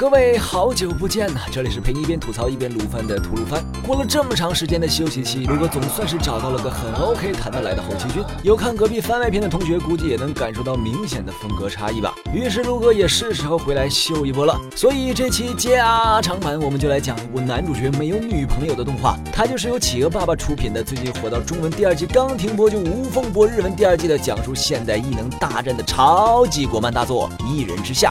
各位好久不见呐！这里是陪你一边吐槽一边撸番的吐鲁番。过了这么长时间的休息期，卢哥总算是找到了个很 OK 谈得来的后期君。有看隔壁番外篇的同学，估计也能感受到明显的风格差异吧。于是卢哥也是时候回来秀一波了。所以这期加长版，我们就来讲一部男主角没有女朋友的动画。它就是由企鹅爸爸出品的，最近火到中文第二季刚停播就无缝播日文第二季的，讲述现代异能大战的超级国漫大作《一人之下》。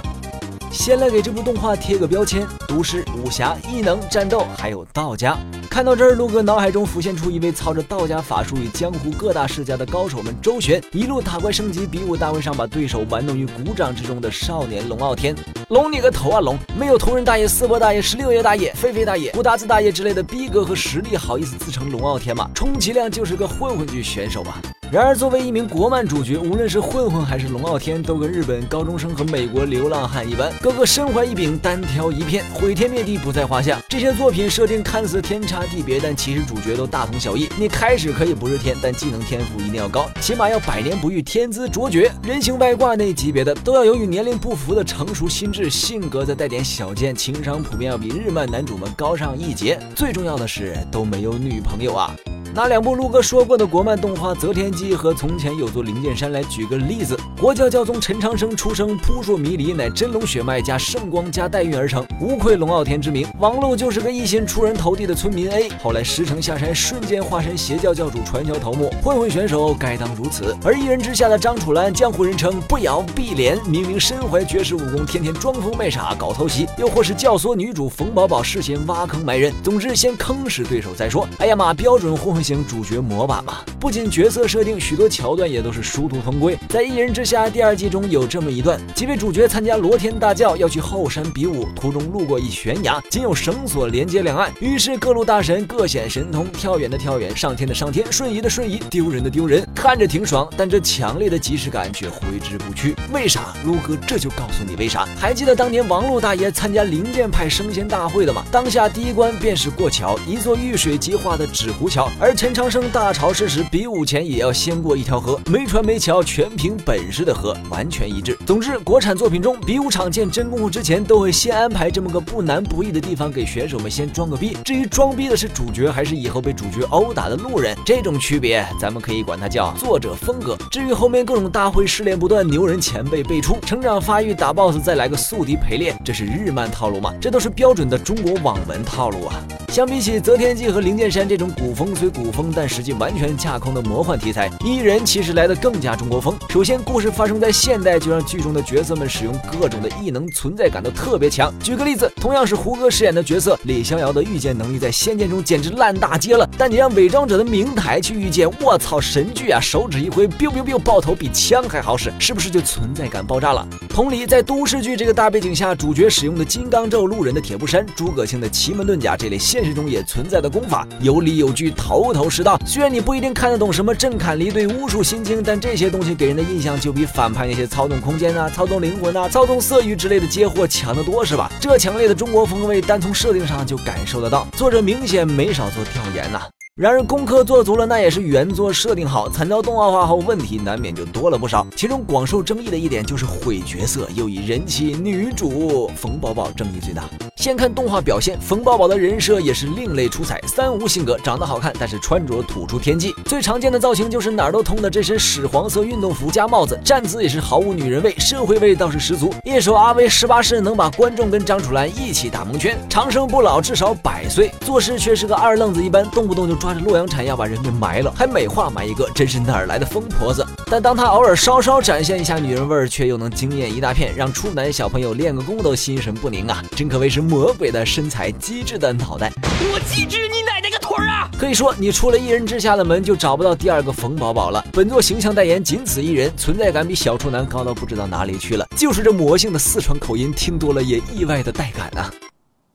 先来给这部动画贴个标签：毒师、武侠、异能、战斗，还有道家。看到这儿，陆哥脑海中浮现出一位操着道家法术与江湖各大世家的高手们周旋，一路打怪升级，比武大会上把对手玩弄于股掌之中的少年龙傲天。龙你个头啊龙！没有同仁大爷、四伯大爷、十六爷大爷、飞飞大爷、胡达子大爷之类的逼格和实力，好意思自称龙傲天吗？充其量就是个混混剧选手吧。然而，作为一名国漫主角，无论是混混还是龙傲天，都跟日本高中生和美国流浪汉一般，个个身怀一柄，单挑一片，毁天灭地不在话下。这些作品设定看似天差地别，但其实主角都大同小异。你开始可以不是天，但技能天赋一定要高，起码要百年不遇，天资卓绝，人形外挂那级别的，都要有与年龄不符的成熟心智，性格再带点小贱，情商普遍要比日漫男主们高上一截。最重要的是，都没有女朋友啊。拿两部陆哥说过的国漫动画《择天记》和《从前有座灵剑山》来举个例子，国教教宗陈长生出生扑朔迷离，乃真龙血脉加圣光加代孕而成，无愧龙傲天之名。王璐就是个一心出人头地的村民 A，后来石城下山，瞬间化身邪教教主，传销头目，混混选手该当如此。而一人之下的张楚岚，江湖人称不咬必连，明明身怀绝世武功，天天装疯卖傻搞偷袭，又或是教唆女主冯宝宝事先挖坑埋人，总之先坑死对手再说。哎呀妈，标准混混。型主角模板嘛，不仅角色设定，许多桥段也都是殊途同归。在《一人之下》第二季中有这么一段，几位主角参加罗天大教，要去后山比武，途中路过一悬崖，仅有绳索连接两岸，于是各路大神各显神通，跳远的跳远，上天的上天，瞬移的瞬移，丢人的丢人，看着挺爽，但这强烈的即视感却挥之不去。为啥？撸哥这就告诉你为啥。还记得当年王璐大爷参加灵剑派升仙大会的吗？当下第一关便是过桥，一座遇水即化的纸糊桥，而。而陈长生大潮湿时，比武前也要先过一条河，没船没桥，全凭本事的河，完全一致。总之，国产作品中比武场见真功夫之前，都会先安排这么个不难不易的地方，给选手们先装个逼。至于装逼的是主角，还是以后被主角殴打的路人，这种区别，咱们可以管它叫作者风格。至于后面各种大会试炼不断，牛人前辈辈出，成长发育打 BOSS，再来个宿敌陪练，这是日漫套路吗？这都是标准的中国网文套路啊！相比起择天记和灵剑山这种古风虽古。古风但实际完全架空的魔幻题材，伊人其实来的更加中国风。首先，故事发生在现代，就让剧中的角色们使用各种的异能，存在感都特别强。举个例子，同样是胡歌饰演的角色李逍遥的御剑能力在《仙剑》中简直烂大街了，但你让伪装者的明台去御剑，我操，神剧啊！手指一挥，biu biu biu，爆头比枪还好使，是不是就存在感爆炸了？同理，在都市剧这个大背景下，主角使用的金刚咒、路人的铁布衫、诸葛青的奇门遁甲这类现实中也存在的功法，有理有据，头。头头是道，虽然你不一定看得懂什么震坎离对、巫术心经，但这些东西给人的印象就比反派那些操纵空间啊、操纵灵魂啊、操纵色欲之类的接货强得多，是吧？这强烈的中国风味，单从设定上就感受得到，作者明显没少做调研呐。然而功课做足了，那也是原作设定好，惨遭动画化后，问题难免就多了不少。其中广受争议的一点就是毁角色，又以人气女主冯宝宝争议最大。先看动画表现，冯宝宝的人设也是另类出彩，三无性格，长得好看，但是穿着土出天际。最常见的造型就是哪儿都通的这身屎黄色运动服加帽子，站姿也是毫无女人味，社会味倒是十足。一手阿威十八式能把观众跟张楚岚一起打蒙圈，长生不老至少百岁，做事却是个二愣子一般，动不动就抓着洛阳铲要把人给埋了，还美化埋一个，真是哪儿来的疯婆子？但当他偶尔稍稍展现一下女人味儿，却又能惊艳一大片，让处男小朋友练个功都心神不宁啊！真可谓是。魔鬼的身材，机智的脑袋，我机智你奶奶个腿啊！可以说，你出了一人之下的门，就找不到第二个冯宝宝了。本作形象代言仅此一人，存在感比小处男高到不知道哪里去了。就是这魔性的四川口音，听多了也意外的带感啊！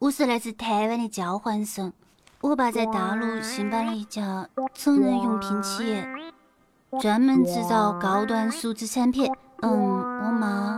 我是来自台湾的交换生，我爸在大陆新办了一家成人用品企业，专门制造高端数字产品。嗯，我妈。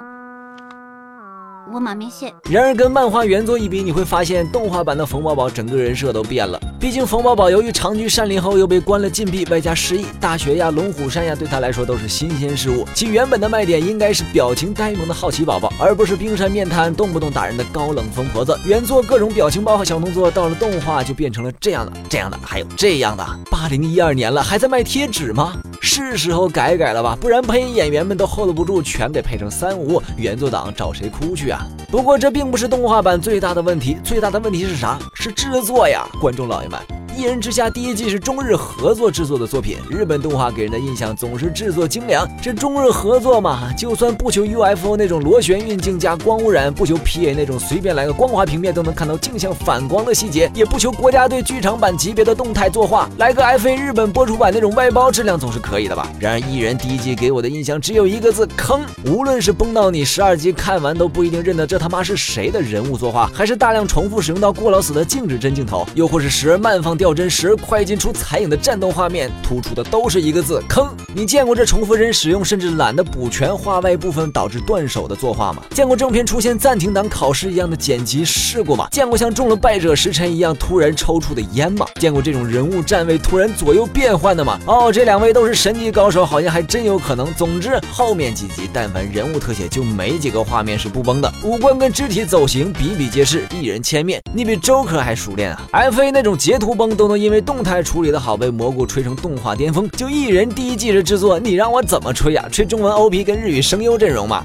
我马面线。然而跟漫画原作一比，你会发现动画版的冯宝宝整个人设都变了。毕竟冯宝宝由于长居山林后又被关了禁闭，外加失忆，大学呀、龙虎山呀对他来说都是新鲜事物。其原本的卖点应该是表情呆萌的好奇宝宝，而不是冰山面瘫、动不动打人的高冷疯婆子。原作各种表情包和小动作，到了动画就变成了这样的、这样的，还有这样的。八零一二年了，还在卖贴纸吗？是时候改改了吧，不然配音演员们都 hold 不住，全得配成三无。原作党找谁哭去啊？不过这并不是动画版最大的问题，最大的问题是啥？是制作呀，观众老爷们。《一人之下》第一季是中日合作制作的作品，日本动画给人的印象总是制作精良。这中日合作嘛，就算不求 UFO 那种螺旋运镜加光污染，不求 PA 那种随便来个光滑平面都能看到镜像反光的细节，也不求国家队剧场版级别的动态作画，来个 FA 日本播出版那种外包质量总是可以的吧？然而《一人》第一季给我的印象只有一个字：坑。无论是崩到你十二集看完都不一定认得这他妈是谁的人物作画，还是大量重复使用到过劳死的静止帧镜头，又或是时而慢放掉。掉帧时快进出残影的战斗画面，突出的都是一个字：坑。你见过这重复帧使用，甚至懒得补全画外部分导致断手的作画吗？见过正片出现暂停档考试一样的剪辑试过吗？见过像中了败者时辰一样突然抽出的烟吗？见过这种人物站位突然左右变换的吗？哦，这两位都是神级高手，好像还真有可能。总之，后面几集但凡人物特写，就没几个画面是不崩的，五官跟肢体走形比比皆是，一人千面，你比周可还熟练啊！FA 那种截图崩。都能因为动态处理的好被蘑菇吹成动画巅峰，就一人第一季的制作，你让我怎么吹呀？吹中文 OP 跟日语声优阵容嘛？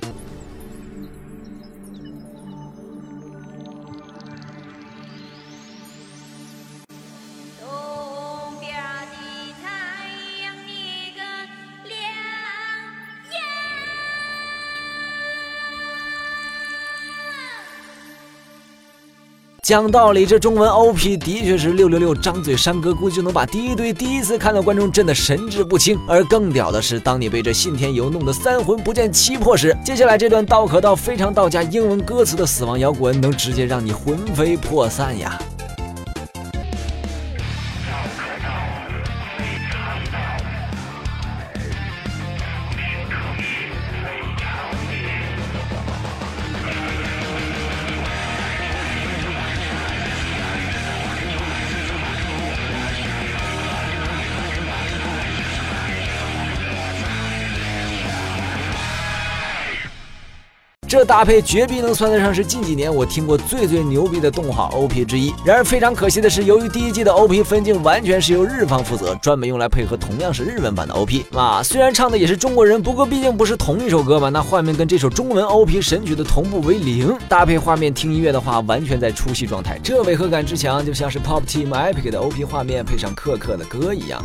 讲道理，这中文 OP 的确是六六六，张嘴山歌估计就能把第一堆第一次看到观众震得神志不清。而更屌的是，当你被这信天游弄得三魂不见七魄时，接下来这段道可道非常道家英文歌词的死亡摇滚，能直接让你魂飞魄散呀！这搭配绝逼能算得上是近几年我听过最最牛逼的动画 OP 之一。然而非常可惜的是，由于第一季的 OP 分镜完全是由日方负责，专门用来配合同样是日文版的 OP。啊，虽然唱的也是中国人，不过毕竟不是同一首歌嘛，那画面跟这首中文 OP 神曲的同步为零。搭配画面听音乐的话，完全在出戏状态，这违和感之强，就像是 Pop Team Epic 的 OP 画面配上克克的歌一样。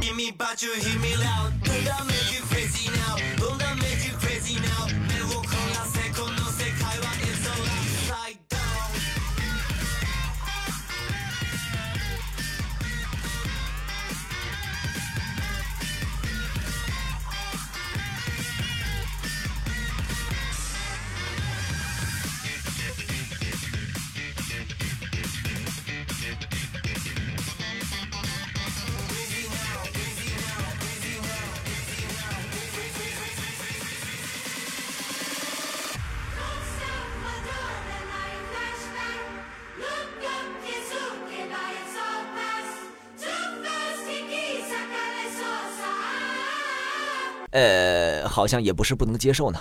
呃，好像也不是不能接受呢。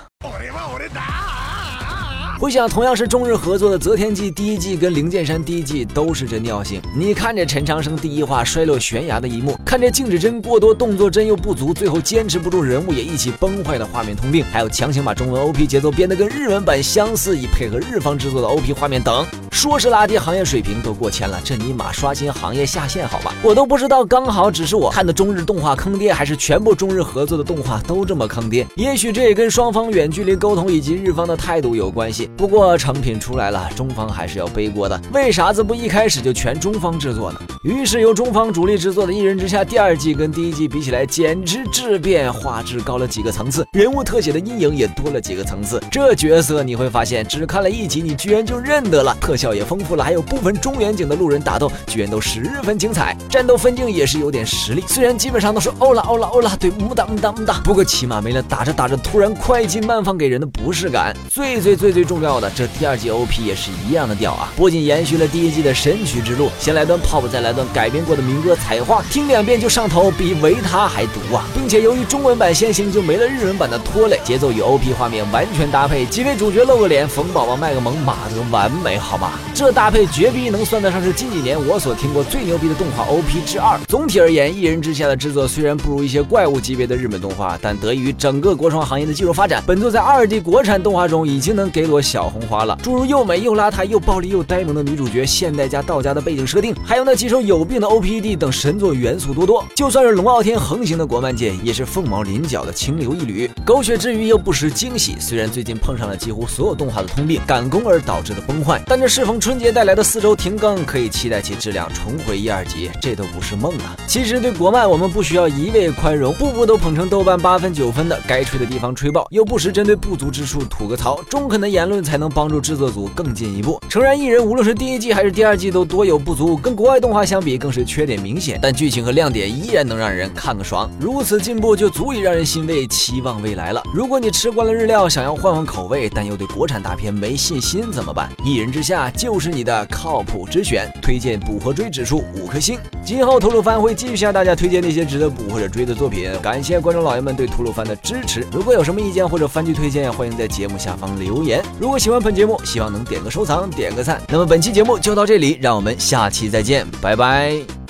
回想同样是中日合作的《择天记》第一季跟《灵剑山》第一季都是这尿性。你看这陈长生第一话摔落悬崖的一幕，看这静止帧过多，动作帧又不足，最后坚持不住，人物也一起崩坏的画面通病，还有强行把中文 OP 节奏编得跟日文版相似，以配合日方制作的 OP 画面等，说是拉低行业水平都过千了，这尼玛刷新行业下限好吧？我都不知道，刚好只是我看的中日动画坑爹，还是全部中日合作的动画都这么坑爹？也许这也跟双方远距离沟通以及日方的态度有关系。不过成品出来了，中方还是要背锅的。为啥子不一开始就全中方制作呢？于是由中方主力制作的《一人之下》第二季跟第一季比起来，简直质变，画质高了几个层次，人物特写的阴影也多了几个层次。这角色你会发现，只看了一集，你居然就认得了。特效。也丰富了，还有部分中远景的路人打斗居然都十分精彩，战斗分镜也是有点实力，虽然基本上都是 欧了欧了欧了，对，木哒木哒木哒，不过起码没了打着打着突然快进慢放给人的不适感。最最最最重重要的，这第二季 OP 也是一样的屌啊，不仅延续了第一季的神曲之路，先来段 pop，再来段改编过的民歌《彩画》，听两遍就上头，比维他还毒啊！并且由于中文版先行，就没了日文版的拖累，节奏与 OP 画面完全搭配，几位主角露个脸，冯宝宝卖个萌，马德完美好吗？这搭配绝逼能算得上是近几年我所听过最牛逼的动画 OP 之二。总体而言，一人之下的制作虽然不如一些怪物级别的日本动画，但得益于整个国创行业的技术发展，本作在二 D 国产动画中已经能给我小红花了。诸如又美又邋遢又暴力又呆萌的女主角，现代加道家的背景设定，还有那几首有病的 OPD 等神作元素多多。就算是龙傲天横行的国漫界，也是凤毛麟角的清流一缕。狗血之余又不失惊喜。虽然最近碰上了几乎所有动画的通病，赶工而导致的崩坏，但这适逢春节带来的四周停更，可以期待其质量重回一二级，这都不是梦啊！其实对国漫，我们不需要一味宽容，步步都捧成豆瓣八分九分的，该吹的地方吹爆，又不时针对不足之处吐个槽，中肯的言论才能帮助制作组更进一步。诚然，艺人无论是第一季还是第二季都多有不足，跟国外动画相比更是缺点明显，但剧情和亮点依然能让人看个爽。如此进步就足以让人欣慰，期望未来了。如果你吃惯了日料，想要换换口味，但又对国产大片没信心怎么办？一人之下就是你的靠谱之选，推荐补和追指数五颗星。今后吐鲁番会继续向大家推荐那些值得补或者追的作品。感谢观众老爷们对吐鲁番的支持。如果有什么意见或者番剧推荐，欢迎在节目下方留言。如果喜欢本节目，希望能点个收藏，点个赞。那么本期节目就到这里，让我们下期再见，拜拜。